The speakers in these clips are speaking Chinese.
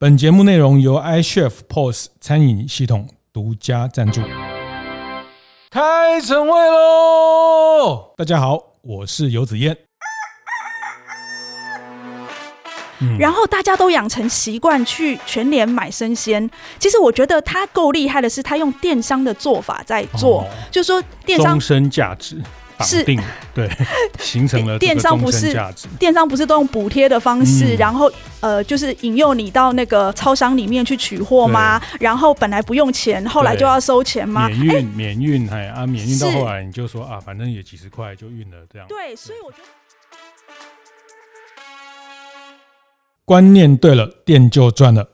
本节目内容由 iChef POS 餐饮系统独家赞助。开晨会喽！大家好，我是游子燕。嗯、然后大家都养成习惯去全联买生鲜。其实我觉得他够厉害的是，他用电商的做法在做，哦、就是说电商终身价值。是定对，形成了电商不是电商不是都用补贴的方式，嗯、然后呃就是引诱你到那个超商里面去取货吗？然后本来不用钱，后来就要收钱吗？免运、欸、免运哎啊免运到后来你就说啊反正也几十块就运了这样。对，所以我觉得观念对了，店就赚了。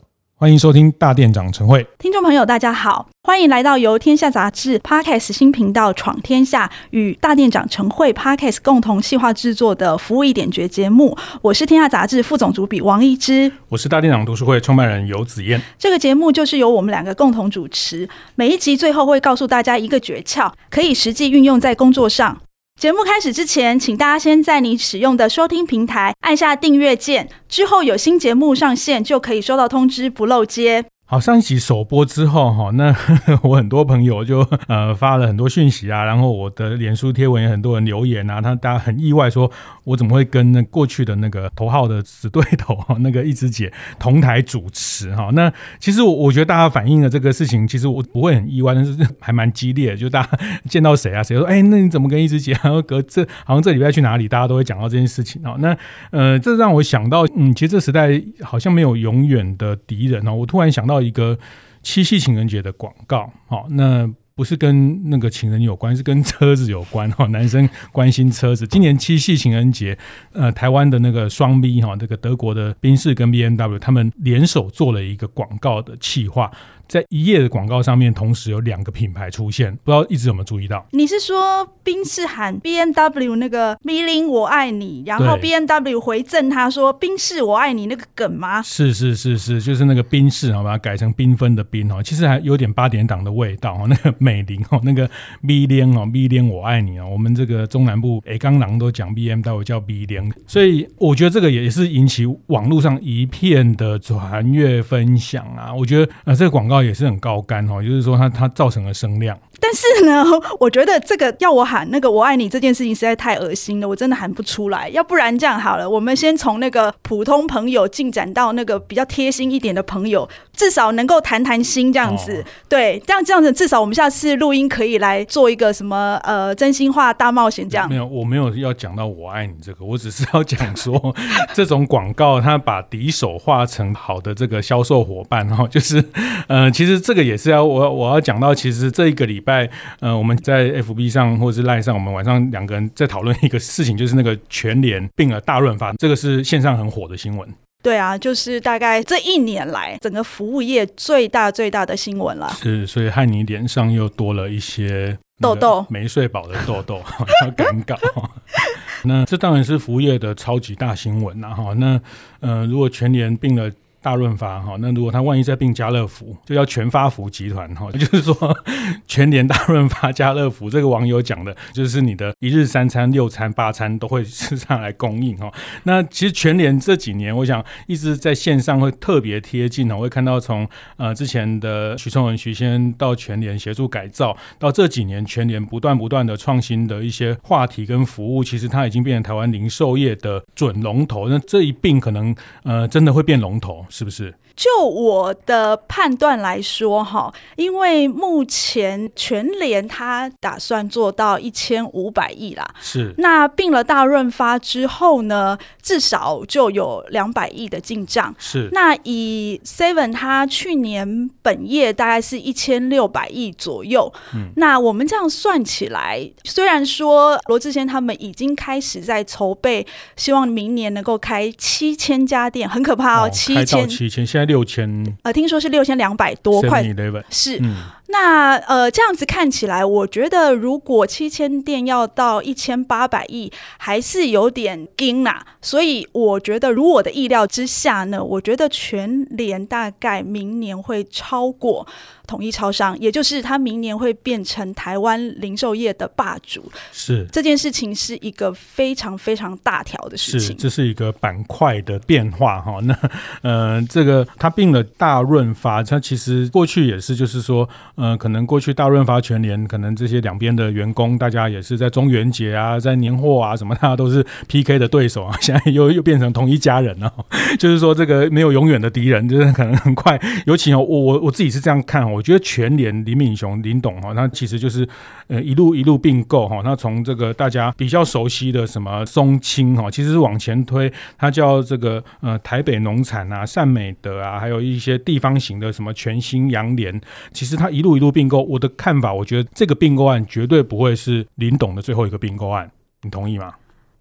欢迎收听大店长晨会，听众朋友大家好，欢迎来到由天下杂志 Podcast 新频道闯天下与大店长晨会 Podcast 共同企划制作的服务一点绝节目。我是天下杂志副总主笔王一之，我是大店长读书会创办人游子燕。这个节目就是由我们两个共同主持，每一集最后会告诉大家一个诀窍，可以实际运用在工作上。节目开始之前，请大家先在你使用的收听平台按下订阅键，之后有新节目上线就可以收到通知，不漏接。好，上一集首播之后哈，那 我很多朋友就呃发了很多讯息啊，然后我的脸书贴文也很多人留言啊，他大家很意外说，我怎么会跟那过去的那个头号的死对头哈那个一枝姐同台主持哈？那其实我我觉得大家反映的这个事情，其实我不会很意外，但是还蛮激烈的，就大家见到谁啊，谁说哎，那你怎么跟一枝姐？然后隔这好像这礼拜去哪里，大家都会讲到这件事情啊。那呃，这让我想到，嗯，其实这时代好像没有永远的敌人哦。我突然想到。一个七夕情人节的广告，好，那不是跟那个情人有关，是跟车子有关哈。男生关心车子，今年七夕情人节，呃，台湾的那个双 B 哈，这个德国的宾士跟 B N W 他们联手做了一个广告的企划。在一页的广告上面，同时有两个品牌出现，不知道一直有没有注意到？你是说宾士喊 B M W 那个 “Milling 我爱你”，然后 B M W 回赠他说“宾士我爱你”那个梗吗？是是是是，就是那个宾士，好把它改成缤纷的缤哦，其实还有点八点档的味道哦。那个美玲哦，那个 B 联哦，B 联我爱你哦，我们这个中南部诶，刚狼都讲 B M W 叫 B 零，所以我觉得这个也是引起网络上一片的传阅分享啊。我觉得呃，这个广告。也是很高杆哈，就是说它它造成了声量。但是呢，我觉得这个要我喊那个“我爱你”这件事情实在太恶心了，我真的喊不出来。要不然这样好了，我们先从那个普通朋友进展到那个比较贴心一点的朋友，至少能够谈谈心这样子。哦、对，这样这样子，至少我们下次录音可以来做一个什么呃真心话大冒险这样。没有，我没有要讲到“我爱你”这个，我只是要讲说 这种广告，它把敌手化成好的这个销售伙伴哈，就是呃，其实这个也是要我我要讲到，其实这一个礼拜。在呃，我们在 FB 上或者是 Line 上，我们晚上两个人在讨论一个事情，就是那个全联病了大润发，这个是线上很火的新闻。对啊，就是大概这一年来整个服务业最大最大的新闻了。是，所以害你脸上又多了一些痘痘，没睡饱的痘痘，要赶稿。那这当然是服务业的超级大新闻了哈。那呃，如果全年病了。大润发哈，那如果他万一再并家乐福，就叫全发福集团哈，就是说全联大润发家乐福，这个网友讲的，就是你的一日三餐、六餐、八餐都会吃上来供应哈。那其实全联这几年，我想一直在线上会特别贴近哦，会看到从呃之前的许崇文许先到全联协助改造，到这几年全联不断不断的创新的一些话题跟服务，其实它已经变成台湾零售业的准龙头。那这一并可能呃真的会变龙头。是不是？就我的判断来说，哈，因为目前全联他打算做到一千五百亿啦，是。那并了大润发之后呢，至少就有两百亿的进账，是。那以 Seven 他去年本业大概是一千六百亿左右，嗯，那我们这样算起来，虽然说罗志贤他们已经开始在筹备，希望明年能够开七千家店，很可怕哦，七千。七千，现在六千，呃，听说是六千两百多块。是。嗯那呃，这样子看起来，我觉得如果七千店要到一千八百亿，还是有点惊呐。所以我觉得，如我的意料之下呢，我觉得全联大概明年会超过统一超商，也就是它明年会变成台湾零售业的霸主。是这件事情是一个非常非常大条的事情，是这是一个板块的变化哈。那呃，这个它并了大润发，它其实过去也是，就是说。呃，可能过去大润发全年，可能这些两边的员工，大家也是在中元节啊，在年货啊什么，大家都是 PK 的对手啊。现在又又变成同一家人了，就是说这个没有永远的敌人，就是可能很快。尤其，我我我自己是这样看，我觉得全年林敏雄林董哈，那其实就是呃一路一路并购哈，那从这个大家比较熟悉的什么松青哈，其实是往前推，它叫这个呃台北农产啊、善美德啊，还有一些地方型的什么全新阳联，其实它一。一路一路并购，我的看法，我觉得这个并购案绝对不会是林董的最后一个并购案，你同意吗？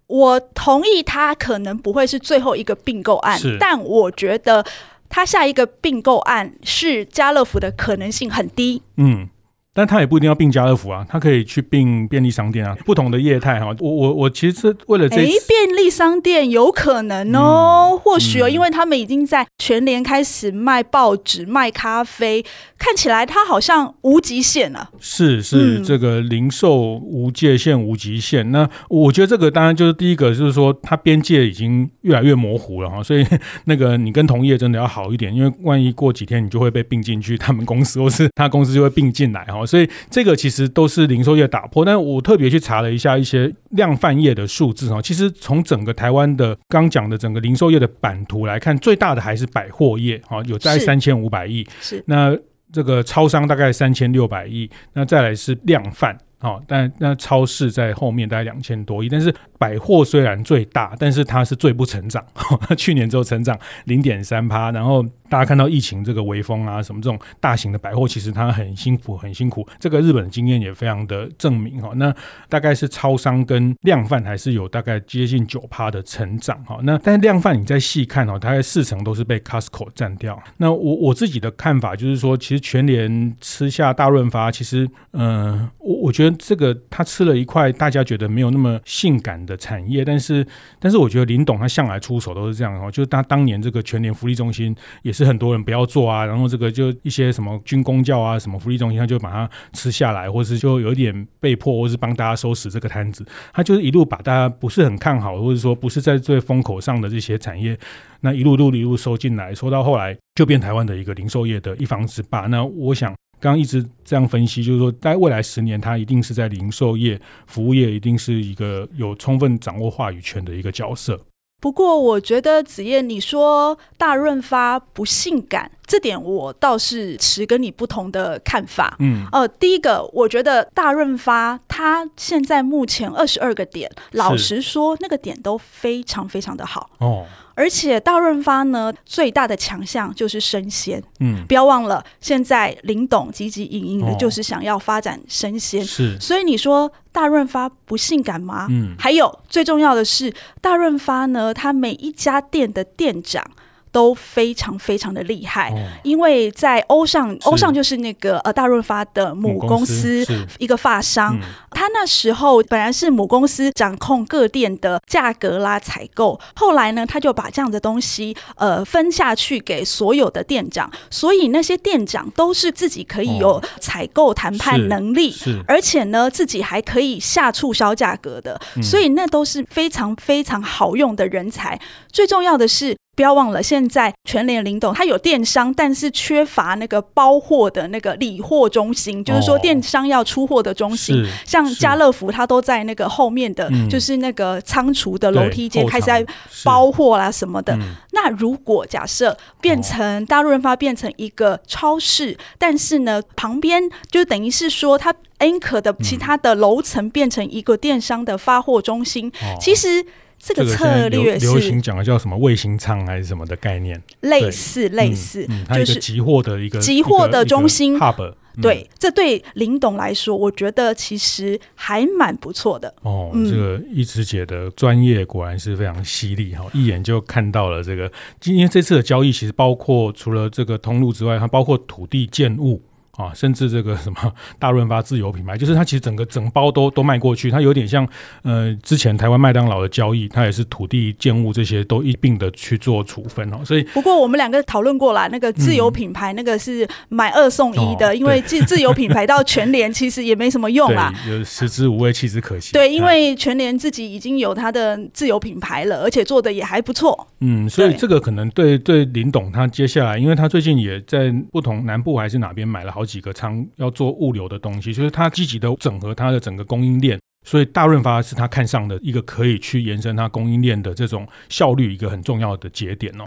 我同意，他可能不会是最后一个并购案，是但我觉得他下一个并购案是家乐福的可能性很低。嗯。但他也不一定要并家乐福啊，他可以去并便利商店啊，不同的业态哈。我我我其实是为了这，哎，便利商店有可能哦，嗯、或许哦，因为他们已经在全联开始卖报纸、卖咖啡，看起来他好像无极限了。是是，这个零售无界限、无极限。那我觉得这个当然就是第一个，就是说它边界已经越来越模糊了哈。所以那个你跟同业真的要好一点，因为万一过几天你就会被并进去他们公司，或是他公司就会并进来哈。所以这个其实都是零售业打破，但我特别去查了一下一些量贩业的数字哈，其实从整个台湾的刚讲的整个零售业的版图来看，最大的还是百货业啊，有大概三千五百亿，是那这个超商大概三千六百亿，那再来是量贩。好，但那超市在后面大概两千多亿，但是百货虽然最大，但是它是最不成长，去年只有成长零点三趴，然后。大家看到疫情这个微风啊，什么这种大型的百货，其实它很辛苦，很辛苦。这个日本的经验也非常的证明哈。那大概是超商跟量贩还是有大概接近九趴的成长哈。那但是量贩你再细看哦，大概四成都是被 Costco 占掉。那我我自己的看法就是说，其实全联吃下大润发，其实嗯、我我觉得这个他吃了一块大家觉得没有那么性感的产业，但是但是我觉得林董他向来出手都是这样哦，就是他当年这个全联福利中心也是。很多人不要做啊，然后这个就一些什么军工教啊，什么福利中心，他就把它吃下来，或是就有点被迫，或是帮大家收拾这个摊子。他就是一路把大家不是很看好，或者说不是在最风口上的这些产业，那一路路一路收进来，收到后来就变台湾的一个零售业的一方之霸。那我想刚刚一直这样分析，就是说在未来十年，它一定是在零售业、服务业，一定是一个有充分掌握话语权的一个角色。不过，我觉得子夜，你说大润发不性感，这点我倒是持跟你不同的看法。嗯，呃，第一个，我觉得大润发它现在目前二十二个点，老实说，那个点都非常非常的好哦。而且大润发呢，最大的强项就是生鲜。嗯，不要忘了，现在林董汲汲营营的就是想要发展生鲜。哦、是，所以你说大润发不性感吗？嗯，还有最重要的是，大润发呢，它每一家店的店长。都非常非常的厉害，哦、因为在欧尚，欧尚就是那个呃大润发的母公司，一个发商。他那时候本来是母公司掌控各店的价格啦、采购，后来呢，他就把这样的东西呃分下去给所有的店长，所以那些店长都是自己可以有采购谈判能力，哦、而且呢自己还可以下促销价格的，嗯、所以那都是非常非常好用的人才。最重要的是。不要忘了，现在全联林董他有电商，但是缺乏那个包货的那个理货中心，哦、就是说电商要出货的中心。像家乐福，它都在那个后面的，就是那个仓储的楼梯间开始在包货啦什么的。那如果假设变成大陆润发变成一个超市，哦、但是呢旁边就等于是说它 anchor 的其他的楼层变成一个电商的发货中心，哦、其实。这个策略是流行讲的叫什么卫星仓还是什么的概念？类似类似，就是集货的一个集货的中心 hub。对，这对林董来说，我觉得其实还蛮不错的。哦，这个一直姐的专业果然是非常犀利哈，一眼就看到了这个。今天这次的交易其实包括除了这个通路之外，它包括土地建物。啊，甚至这个什么大润发自有品牌，就是它其实整个整包都都卖过去，它有点像呃之前台湾麦当劳的交易，它也是土地建物这些都一并的去做处分哦。所以不过我们两个讨论过了，那个自有品牌那个是买二送一的，因为自自有品牌到全联其实也没什么用啊，有食之无味弃之可惜。对，因为全联自己已经有它的自有品牌了，而且做的也还不错。嗯，所以这个可能对对林董他接下来，因为他最近也在不同南部还是哪边买了好几个仓要做物流的东西，所以他积极的整合他的整个供应链，所以大润发是他看上的一个可以去延伸他供应链的这种效率一个很重要的节点哦。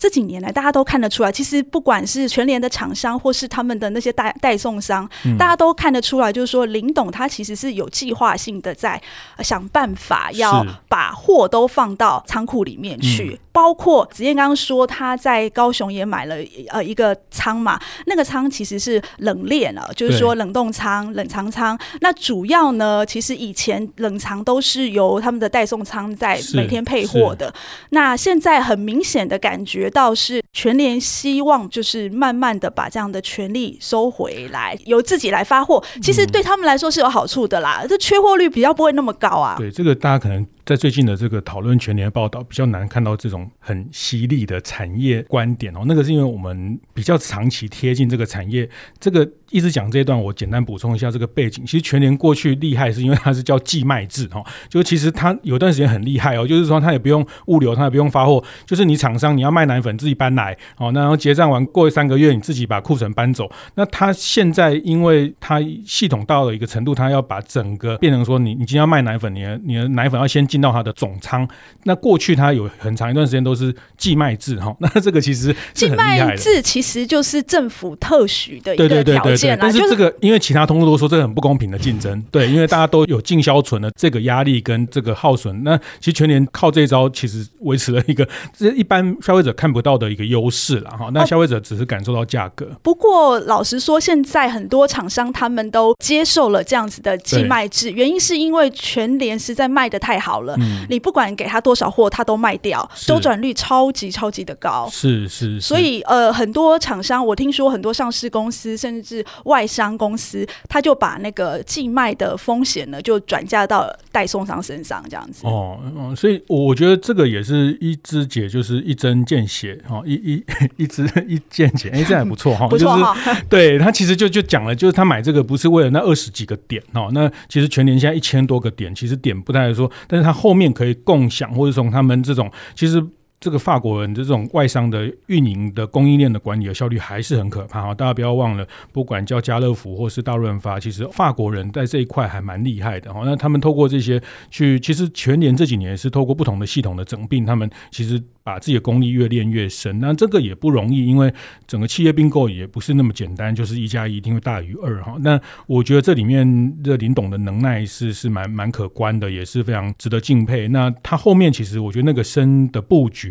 这几年来，大家都看得出来，其实不管是全联的厂商，或是他们的那些代代送商，嗯、大家都看得出来，就是说林董他其实是有计划性的在想办法要把货都放到仓库里面去。嗯、包括子燕刚刚说他在高雄也买了呃一个仓嘛，那个仓其实是冷链了，就是说冷冻仓、冷藏仓。那主要呢，其实以前冷藏都是由他们的代送仓在每天配货的。那现在很明显的感觉。倒是全联希望就是慢慢的把这样的权利收回来，由自己来发货，其实对他们来说是有好处的啦，这缺货率比较不会那么高啊。对，这个大家可能。在最近的这个讨论全年报道，比较难看到这种很犀利的产业观点哦。那个是因为我们比较长期贴近这个产业。这个一直讲这一段，我简单补充一下这个背景。其实全年过去厉害，是因为它是叫寄卖制哈，就其实它有段时间很厉害哦，就是说它也不用物流，它也不用发货，就是你厂商你要卖奶粉自己搬来哦，那然后结账完过三个月，你自己把库存搬走。那它现在因为它系统到了一个程度，它要把整个变成说你你今天要卖奶粉，你的你的奶粉要先进。到它的总仓，那过去它有很长一段时间都是寄卖制哈，那这个其实。寄卖制其实就是政府特许的一个条件，但是这个因为其他通路都说这个很不公平的竞争，对，因为大家 都有进销存的这个压力跟这个耗损，那其实全年靠这一招其实维持了一个 这一般消费者看不到的一个优势了哈，那消费者只是感受到价格。不过老实说，现在很多厂商他们都接受了这样子的寄卖制，原因是因为全联实在卖的太好了。嗯，你不管给他多少货，他都卖掉，周转率超级超级的高。是是，是，所以呃，很多厂商，我听说很多上市公司，甚至外商公司，他就把那个寄卖的风险呢，就转嫁到代送商身上，这样子。哦，哦，所以我觉得这个也是一枝解，就是一针见血哈，一 一一枝一见血，哎，这还不错哈，不错哈。对他其实就就讲了，就是他买这个不是为了那二十几个点哦，那其实全年现在一千多个点，其实点不太说，但是他。后面可以共享，或者从他们这种，其实这个法国人的这种外商的运营的供应链的管理的效率还是很可怕哈。大家不要忘了，不管叫家乐福或是大润发，其实法国人在这一块还蛮厉害的哈。那他们透过这些去，其实全年这几年是透过不同的系统的整并，他们其实。把自己的功力越练越深，那这个也不容易，因为整个企业并购也不是那么简单，就是一加一一定会大于二哈。那我觉得这里面这林董的能耐是是蛮蛮可观的，也是非常值得敬佩。那他后面其实我觉得那个深的布局，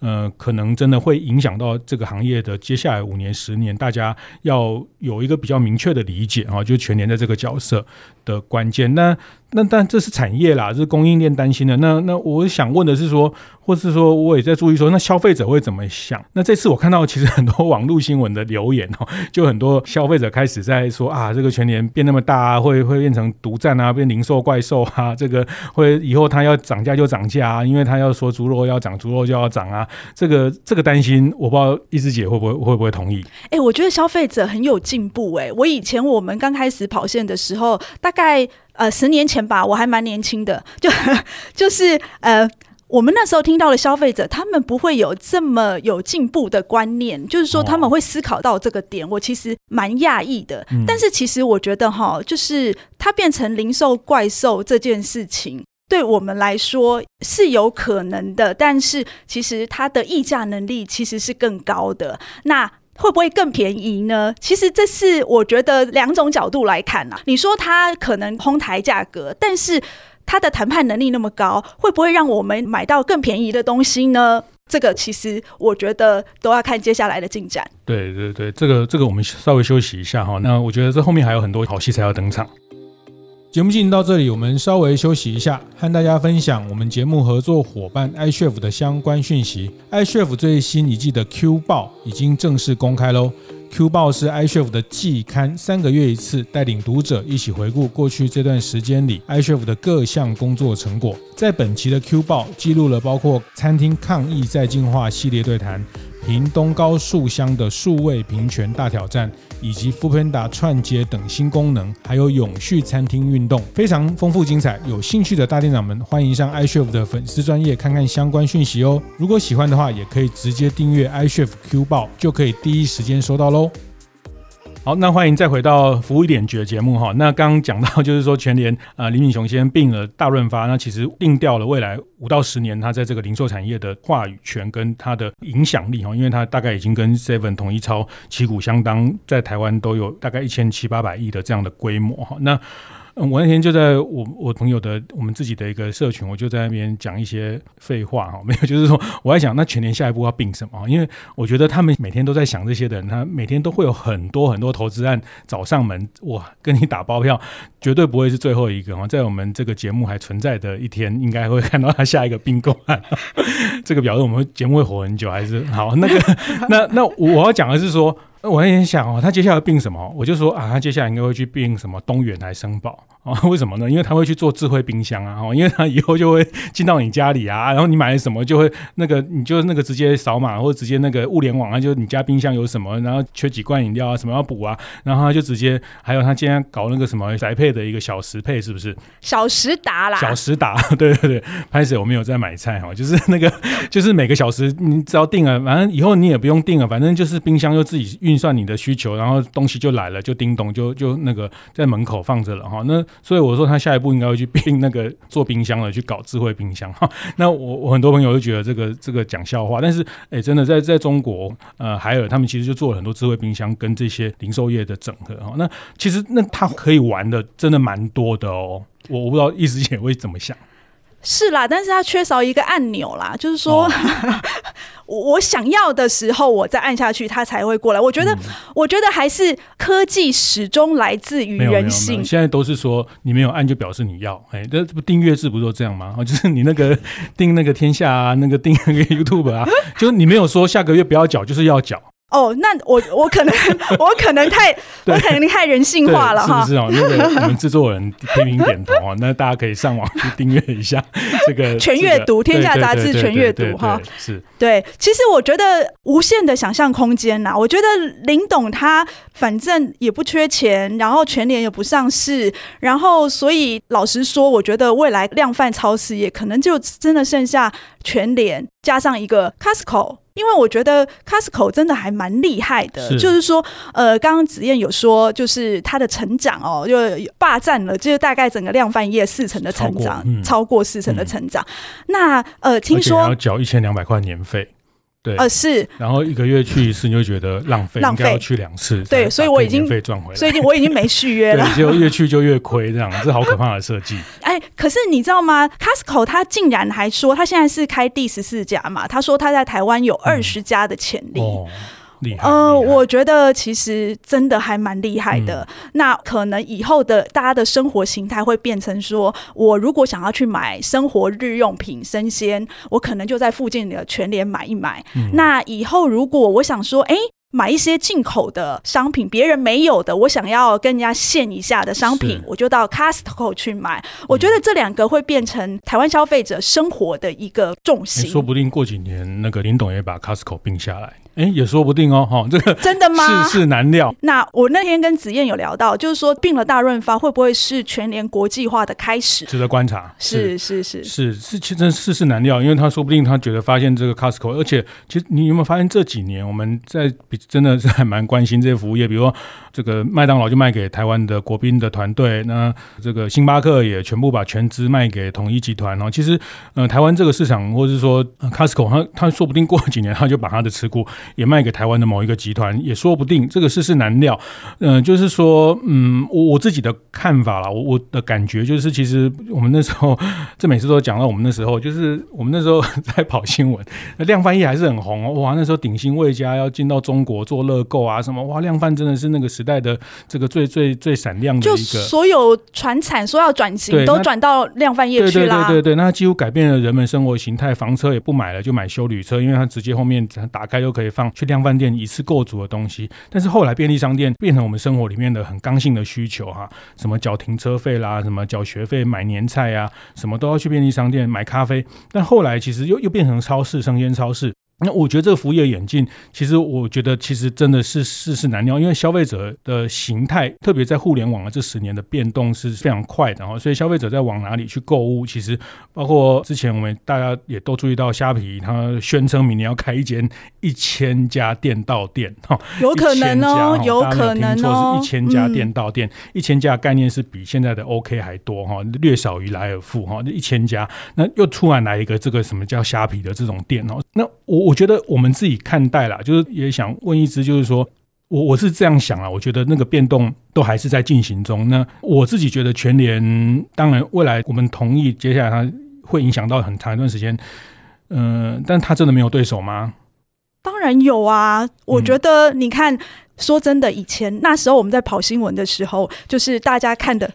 呃，可能真的会影响到这个行业的接下来五年、十年，大家要有一个比较明确的理解啊，就全年在这个角色的关键。那那但这是产业啦，这是供应链担心的。那那我想问的是说，或是说我也在注意说，那消费者会怎么想？那这次我看到其实很多网络新闻的留言哦，就很多消费者开始在说啊，这个全年变那么大啊，会会变成独占啊，变零售怪兽啊，这个会以后它要涨价就涨价啊，因为它要说猪肉要涨，猪肉就要涨啊。这个这个担心，我不知道一枝姐会不会会不会同意？哎、欸，我觉得消费者很有进步哎、欸。我以前我们刚开始跑线的时候，大概。呃，十年前吧，我还蛮年轻的，就就是呃，我们那时候听到的消费者，他们不会有这么有进步的观念，就是说他们会思考到这个点，哦、我其实蛮讶异的。嗯、但是其实我觉得哈，就是它变成零售怪兽这件事情，对我们来说是有可能的，但是其实它的议价能力其实是更高的。那会不会更便宜呢？其实这是我觉得两种角度来看啊。你说它可能哄抬价格，但是它的谈判能力那么高，会不会让我们买到更便宜的东西呢？这个其实我觉得都要看接下来的进展。对对对，这个这个我们稍微休息一下哈。那我觉得这后面还有很多好戏才要登场。节目进行到这里，我们稍微休息一下，和大家分享我们节目合作伙伴 iCHEF 的相关讯息。iCHEF 最新一季的 Q 报已经正式公开喽。Q 报是 iCHEF 的季刊，三个月一次，带领读者一起回顾过去这段时间里 iCHEF 的各项工作成果。在本期的 Q 报，记录了包括餐厅抗疫再进化系列对谈。屏东高速乡的数位平权大挑战，以及 f o o p a n d a 串接等新功能，还有永续餐厅运动，非常丰富精彩。有兴趣的大店长们，欢迎上 iCHEF 的粉丝专页看看相关讯息哦。如果喜欢的话，也可以直接订阅 iCHEF Q 报，就可以第一时间收到喽。好，那欢迎再回到服务一点觉节目哈。那刚刚讲到就是说全联呃李敏雄先并了大润发，那其实定调了未来五到十年他在这个零售产业的话语权跟他的影响力哈，因为他大概已经跟 Seven 统一超旗鼓相当，在台湾都有大概一千七八百亿的这样的规模哈。那我那天就在我我朋友的我们自己的一个社群，我就在那边讲一些废话哈，没有，就是说我在想，那全年下一步要并什么？因为我觉得他们每天都在想这些的人，他每天都会有很多很多投资案找上门，哇，跟你打包票，绝对不会是最后一个哈，在我们这个节目还存在的一天，应该会看到他下一个并购案。这个表示我们节目会活很久，还是好？那个，那那我要讲的是说。我也想哦，他接下来并什么？我就说啊，他接下来应该会去并什么东远还是声宝啊？为什么呢？因为他会去做智慧冰箱啊，因为他以后就会进到你家里啊，然后你买了什么就会那个，你就那个直接扫码或者直接那个物联网啊，就你家冰箱有什么，然后缺几罐饮料啊，什么要补啊，然后他就直接还有他今天搞那个什么宅配的一个小时配，是不是？小时达啦，小时达，对对对，拍谢我没有在买菜哈，就是那个就是每个小时你只要定了，反正以后你也不用定了，反正就是冰箱就自己运算你的需求。然后东西就来了，就叮咚，就就那个在门口放着了哈。那所以我说他下一步应该会去并那个做冰箱了，去搞智慧冰箱哈。那我我很多朋友都觉得这个这个讲笑话，但是哎，真的在在中国呃海尔他们其实就做了很多智慧冰箱跟这些零售业的整合哈。那其实那他可以玩的真的蛮多的哦。我我不知道易师姐会怎么想。是啦，但是它缺少一个按钮啦，就是说，哦、我想要的时候，我再按下去，它才会过来。我觉得，嗯、我觉得还是科技始终来自于人性。现在都是说你没有按就表示你要，哎，这不订阅制不都这样吗？就是你那个 订那个天下啊，那个订那个 YouTube 啊，就是你没有说下个月不要缴，就是要缴。哦，那我我可能 我可能太我可能太人性化了哈，是不是哦？那个我们制作人频频点头啊，那大家可以上网去订阅一下 这个全阅读天下杂志全阅读哈，是对。其实我觉得无限的想象空间呐，我觉得林董他反正也不缺钱，然后全联也不上市，然后所以老实说，我觉得未来量贩超市也可能就真的剩下全联加上一个 Costco。因为我觉得 Costco 真的还蛮厉害的，是就是说，呃，刚刚子燕有说，就是它的成长哦，就霸占了，就是大概整个量贩业四成的成长，超过，四成的成长。嗯、那呃，听说要缴一千两百块年费。对，呃是，然后一个月去一次，你就觉得浪费，浪费，应该要去两次。对，所以我已经费赚回来，所以我已经没续约了。对，就越去就越亏，这样，这好可怕的设计。哎，可是你知道吗？Costco 他竟然还说，他现在是开第十四家嘛？他说他在台湾有二十家的潜力。嗯哦厉害，呃，我觉得其实真的还蛮厉害的。嗯、那可能以后的大家的生活形态会变成说，我如果想要去买生活日用品、生鲜，我可能就在附近的全联买一买。嗯、那以后如果我想说，哎。买一些进口的商品，别人没有的，我想要跟人家献一下的商品，我就到 Costco 去买。嗯、我觉得这两个会变成台湾消费者生活的一个重心。说不定过几年，那个林董也把 Costco 并下来，哎，也说不定哦。哈，这个真的吗？世事难料。那我那天跟子燕有聊到，就是说并了大润发，会不会是全联国际化的开始？值得观察。是是是是是，其实世事难料，因为他说不定他觉得发现这个 Costco，而且其实你有没有发现这几年我们在比。真的是还蛮关心这些服务业，比如说这个麦当劳就卖给台湾的国宾的团队，那这个星巴克也全部把全资卖给统一集团哦。其实，呃，台湾这个市场，或者是说 Costco，他他说不定过几年他就把他的持股也卖给台湾的某一个集团，也说不定。这个世事难料。嗯、就是说，嗯，我我自己的看法啦，我我的感觉就是，其实我们那时候，这每次都讲到我们那时候，就是我们那时候在跑新闻，那量贩业还是很红哦。哇，那时候鼎新味家要进到中国。果、做乐购啊什么，哇，量贩真的是那个时代的这个最最最闪亮的一个。就所有传产说要转型，都转到量贩业去啦。对对对对，那几乎改变了人们生活形态，房车也不买了，就买修旅车，因为它直接后面打开就可以放去量贩店一次购足的东西。但是后来便利商店变成我们生活里面的很刚性的需求哈，什么缴停车费啦，什么缴学费、买年菜啊，什么都要去便利商店买咖啡。但后来其实又又变成超市、生鲜超市。那我觉得这个服务业演进，其实我觉得其实真的是世事难料，因为消费者的形态，特别在互联网的这十年的变动是非常快的哈，所以消费者在往哪里去购物，其实包括之前我们大家也都注意到，虾皮它宣称明年要开一间一千家店到店哈，有可能哦，有可能哦，是一千家店到店，一千家概念是比现在的 OK 还多哈，略少于莱尔富哈，一千家，那又突然来一个这个什么叫虾皮的这种店哦，那我。我觉得我们自己看待啦，就是也想问一支，就是说我我是这样想啊，我觉得那个变动都还是在进行中。那我自己觉得全联，当然未来我们同意，接下来它会影响到很长一段时间。嗯、呃，但它真的没有对手吗？当然有啊！我觉得你看，嗯、说真的，以前那时候我们在跑新闻的时候，就是大家看的，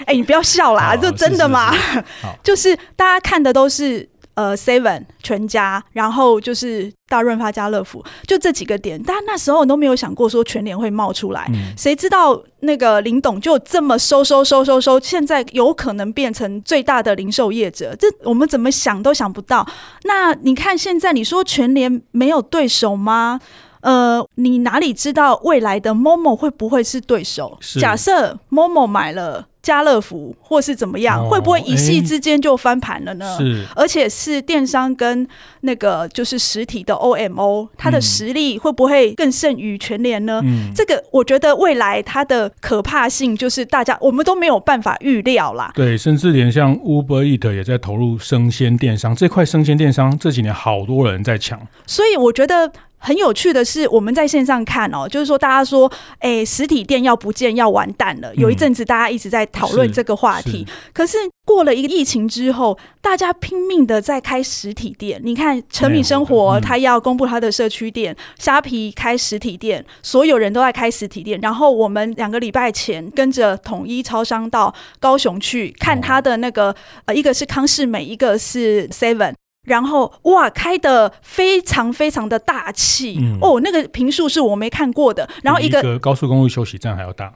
哎、欸，你不要笑啦，这真的吗？是是是就是大家看的都是。呃，Seven 全家，然后就是大润发、家乐福，就这几个点。但那时候都没有想过说全联会冒出来，嗯、谁知道那个林董就这么收收收收收，现在有可能变成最大的零售业者，这我们怎么想都想不到。那你看现在你说全联没有对手吗？呃，你哪里知道未来的 Momo 会不会是对手？假设 Momo 买了。家乐福或是怎么样，会不会一夕之间就翻盘了呢？是，而且是电商跟那个就是实体的 OMO，它的实力会不会更胜于全联呢？嗯，这个我觉得未来它的可怕性就是大家我们都没有办法预料啦。对，甚至连像 Uber Eat 也在投入生鲜电商这块，生鲜电商这几年好多人在抢，所以我觉得。很有趣的是，我们在线上看哦，就是说大家说，哎，实体店要不见要完蛋了。有一阵子大家一直在讨论这个话题，可是过了一个疫情之后，大家拼命的在开实体店。你看，诚品生活他要公布他的社区店，虾皮开实体店，所有人都在开实体店。然后我们两个礼拜前跟着统一超商到高雄去看他的那个，呃，一个是康世美，一个是 Seven。然后哇，开的非常非常的大气、嗯、哦，那个平数是我没看过的。然后一个，一个高速公路休息站还要大。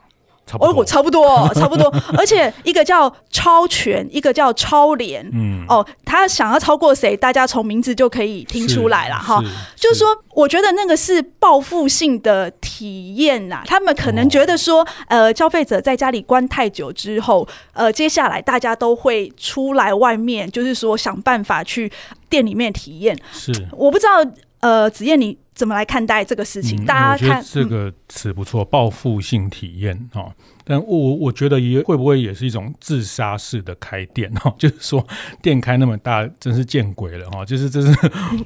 哦，差不多，差不多，而且一个叫超全，一个叫超联，嗯，哦，他想要超过谁，大家从名字就可以听出来了哈。就是说，我觉得那个是报复性的体验呐，他们可能觉得说，呃，消费者在家里关太久之后，呃，接下来大家都会出来外面，就是说想办法去店里面体验。是，我不知道，呃，子燕你。怎么来看待这个事情？嗯、大家看这个词不错，报复性体验哈。但我我觉得也会不会也是一种自杀式的开店哈？就是说店开那么大，真是见鬼了哈！就是这是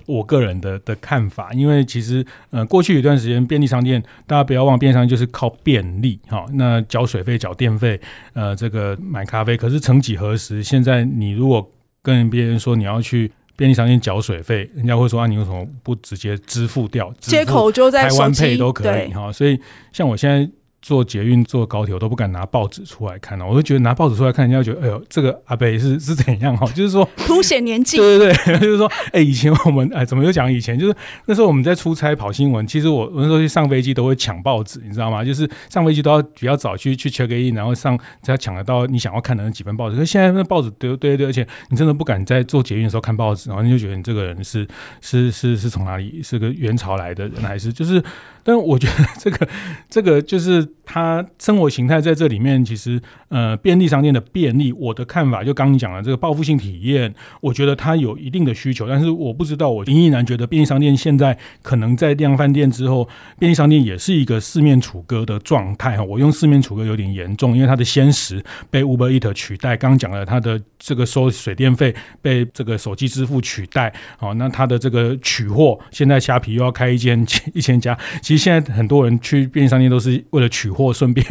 我个人的的看法，因为其实呃过去一段时间便利商店，大家不要忘，便利商店就是靠便利哈。那缴水费、缴电费，呃，这个买咖啡。可是曾几何时，现在你如果跟别人说你要去。便利商店缴水费，人家会说啊，你为什么不直接支付掉？接口就在台湾 Pay 都可以哈，所以像我现在。坐捷运、坐高铁，我都不敢拿报纸出来看了。我就觉得拿报纸出来看，人家觉得，哎呦，这个阿伯是 是怎样哈？就是说凸显年纪。对 对对，就是说，哎，以前我们哎，怎么又讲以前？就是那时候我们在出差跑新闻，其实我我那时候去上飞机都会抢报纸，你知道吗？就是上飞机都要比较早去去 check in，然后上才抢得到你想要看的那几份报纸。可是现在那报纸对对对，而且你真的不敢在坐捷运的时候看报纸，然后你就觉得你这个人是是是是从哪里？是个元朝来的人还是就是？但我觉得这个这个就是他生活形态在这里面，其实呃便利商店的便利，我的看法就刚你讲的这个报复性体验，我觉得它有一定的需求，但是我不知道，我依然觉得便利商店现在可能在量贩店之后，便利商店也是一个四面楚歌的状态哈。我用四面楚歌有点严重，因为它的鲜食被 Uber Eat 取代，刚讲了它的这个收水电费被这个手机支付取代，好，那它的这个取货现在虾皮又要开一间一千家。其实现在很多人去便利商店都是为了取取货 顺便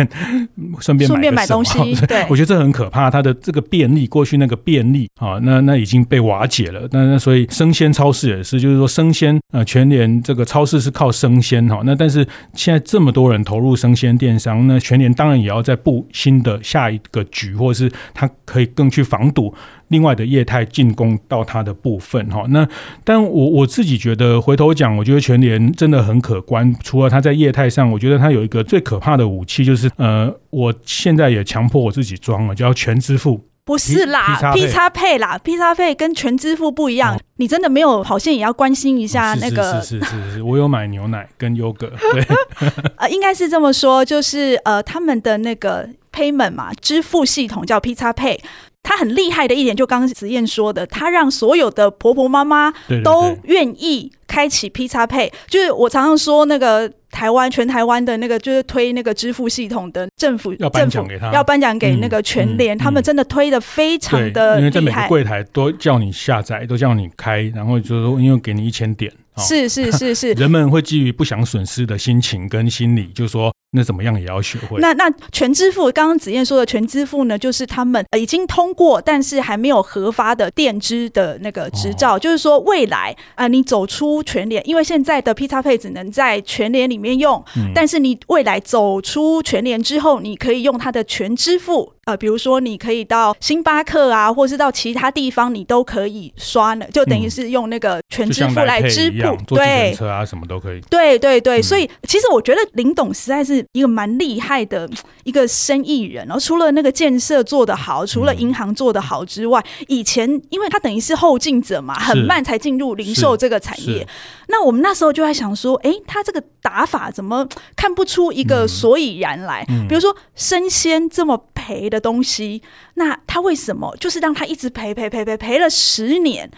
顺便顺便买东西。对，我觉得这很可怕。它的这个便利，过去那个便利啊，那那已经被瓦解了。那那所以生鲜超市也是，就是说生鲜呃，全联这个超市是靠生鲜哈。那但是现在这么多人投入生鲜电商，那全联当然也要在布新的下一个局，或者是它可以更去防堵。另外的业态进攻到它的部分哈，那但我我自己觉得回头讲，我觉得全联真的很可观。除了它在业态上，我觉得它有一个最可怕的武器，就是呃，我现在也强迫我自己装了，叫全支付。不是啦，P 叉配啦，P 叉配跟全支付不一样。哦、你真的没有好像也要关心一下那个？是是是是是，我有买牛奶跟优格。对，呃，应该是这么说，就是呃，他们的那个 payment 嘛，支付系统叫 P 叉配。他很厉害的一点，就刚刚子燕说的，他让所有的婆婆妈妈都愿意开启 P-Pay。就是我常常说那个台湾全台湾的那个就是推那个支付系统的政府，要颁奖给他，要颁奖给那个全联，嗯嗯、他们真的推的非常的厉害，因为在每个柜台都叫你下载，都叫你开，然后就是说因为给你一千点，是是是是，人们会基于不想损失的心情跟心理，就是说。那怎么样也要学会。那那全支付，刚刚子燕说的全支付呢，就是他们已经通过，但是还没有核发的电支的那个执照。哦、就是说，未来啊、呃，你走出全联，因为现在的 P-Pay 只能在全联里面用，嗯、但是你未来走出全联之后，你可以用它的全支付。呃，比如说你可以到星巴克啊，或是到其他地方，你都可以刷呢，就等于是用那个全支付来支付，嗯、对，车啊什么都可以。对对对，嗯、所以其实我觉得林董实在是一个蛮厉害的一个生意人。然后除了那个建设做得好，除了银行做得好之外，嗯、以前因为他等于是后进者嘛，很慢才进入零售这个产业。那我们那时候就在想说，哎，他这个打法怎么看不出一个所以然来？比如说生鲜这么赔的东西，那他为什么就是让他一直赔赔赔赔赔了十年，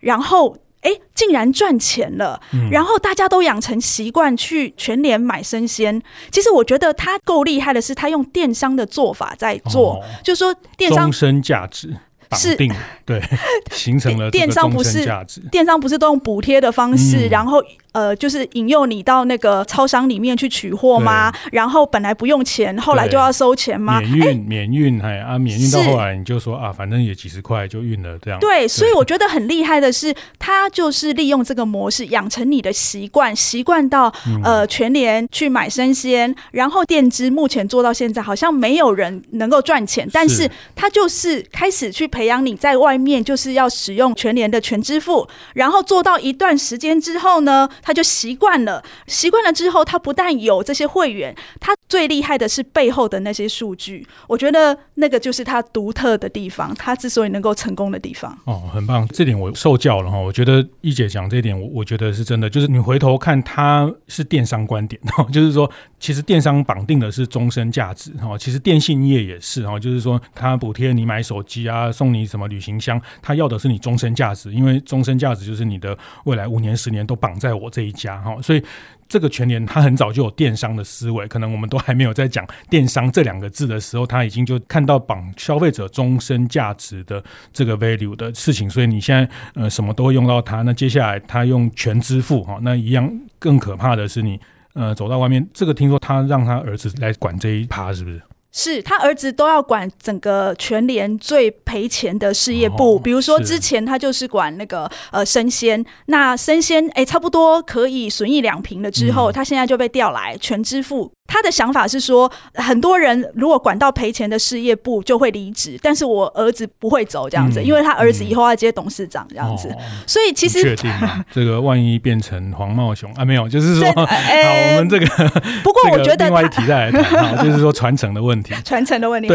然后哎，竟然赚钱了，嗯、然后大家都养成习惯去全联买生鲜。其实我觉得他够厉害的是，他用电商的做法在做，哦、就是说电商终身价值。是对，形成了电商不是电商不是都用补贴的方式，嗯、然后呃，就是引诱你到那个超商里面去取货吗？然后本来不用钱，后来就要收钱吗？免运诶免运哎啊，免运到后来你就说啊，反正也几十块就运了这样。对，所以我觉得很厉害的是，他就是利用这个模式养成你的习惯，习惯到呃全联去买生鲜，然后电支目前做到现在好像没有人能够赚钱，但是他就是开始去培养你在外面就是要使用全联的全支付，然后做到一段时间之后呢，他就习惯了。习惯了之后，他不但有这些会员，他最厉害的是背后的那些数据。我觉得那个就是他独特的地方，他之所以能够成功的地方。哦，很棒，这点我受教了哈。我觉得一姐讲这一点，我我觉得是真的。就是你回头看，他是电商观点哈，就是说，其实电商绑定的是终身价值哈。其实电信业也是哈，就是说，他补贴你买手机啊，送你什么。旅行箱，他要的是你终身价值，因为终身价值就是你的未来五年、十年都绑在我这一家哈，所以这个全联他很早就有电商的思维，可能我们都还没有在讲电商这两个字的时候，他已经就看到绑消费者终身价值的这个 value 的事情，所以你现在呃什么都会用到它。那接下来他用全支付哈，那一样更可怕的是你呃走到外面，这个听说他让他儿子来管这一趴，是不是？是他儿子都要管整个全联最赔钱的事业部，哦、比如说之前他就是管那个呃生鲜，那生鲜哎、欸、差不多可以损益两平了之后，嗯、他现在就被调来全支付。他的想法是说，很多人如果管到赔钱的事业部就会离职，但是我儿子不会走这样子，嗯、因为他儿子以后要接董事长这样子，嗯、所以其实确定 这个万一变成黄茂雄啊，没有，就是说，欸、好，我们这个 不过我觉得另外一题再来谈，就是说传承的问题，传承的问题。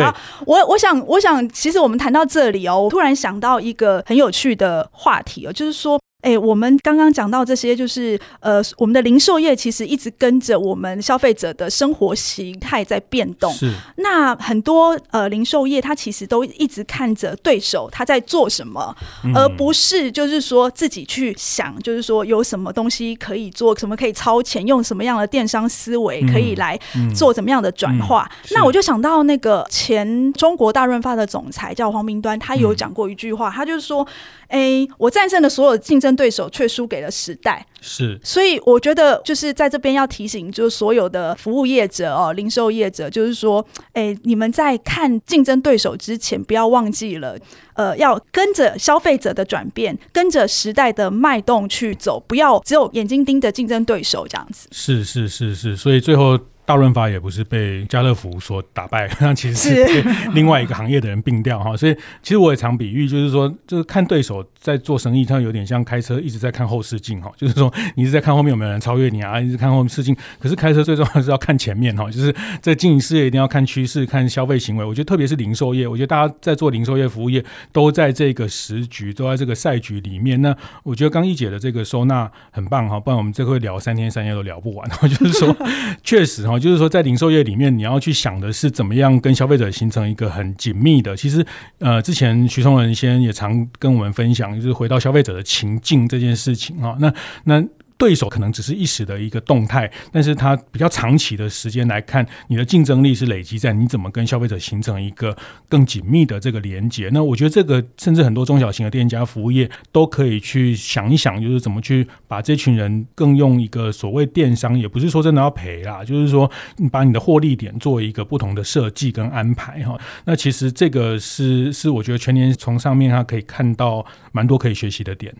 我我想我想，其实我们谈到这里哦，我突然想到一个很有趣的话题哦，就是说。哎、欸，我们刚刚讲到这些，就是呃，我们的零售业其实一直跟着我们消费者的生活形态在变动。是。那很多呃零售业，它其实都一直看着对手他在做什么，嗯、而不是就是说自己去想，就是说有什么东西可以做，什么可以超前，用什么样的电商思维可以来做怎么样的转化。嗯嗯、那我就想到那个前中国大润发的总裁叫黄明端，他有讲过一句话，嗯、他就是说：“哎、欸，我战胜了所有竞争。”争对手却输给了时代。是，所以我觉得就是在这边要提醒，就是所有的服务业者哦，零售业者，就是说，哎，你们在看竞争对手之前，不要忘记了，呃，要跟着消费者的转变，跟着时代的脉动去走，不要只有眼睛盯着竞争对手这样子。是是是是，所以最后。大润发也不是被家乐福所打败，那其实是被另外一个行业的人并掉哈。所以其实我也常比喻，就是说，就是看对手在做生意，他有点像开车一直在看后视镜哈。就是说，你一直在看后面有没有人超越你啊，一直看后视镜。可是开车最重要的是要看前面哈，就是在经营事业一定要看趋势、看消费行为。我觉得特别是零售业，我觉得大家在做零售业、服务业都在这个时局，都在这个赛局里面。那我觉得刚一姐的这个收纳很棒哈，不然我们这会聊三天三夜都聊不完。就是说，确实哈。就是说，在零售业里面，你要去想的是怎么样跟消费者形成一个很紧密的。其实，呃，之前徐崇仁先也常跟我们分享，就是回到消费者的情境这件事情啊。那那。对手可能只是一时的一个动态，但是它比较长期的时间来看，你的竞争力是累积在你怎么跟消费者形成一个更紧密的这个连接。那我觉得这个甚至很多中小型的店家、服务业都可以去想一想，就是怎么去把这群人更用一个所谓电商，也不是说真的要赔啦，就是说你把你的获利点做一个不同的设计跟安排哈。那其实这个是是我觉得全年从上面它可以看到蛮多可以学习的点。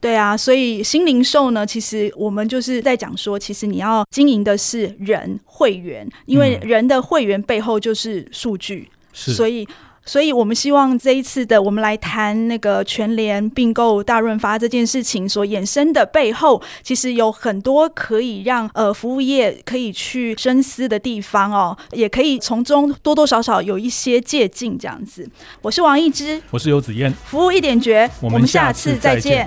对啊，所以新零售呢，其实我们就是在讲说，其实你要经营的是人会员，因为人的会员背后就是数据，是，所以。所以我们希望这一次的我们来谈那个全联并购大润发这件事情所衍生的背后，其实有很多可以让呃服务业可以去深思的地方哦，也可以从中多多少少有一些借鉴这样子。我是王一之，我是游子燕，服务一点绝，我们下次再见。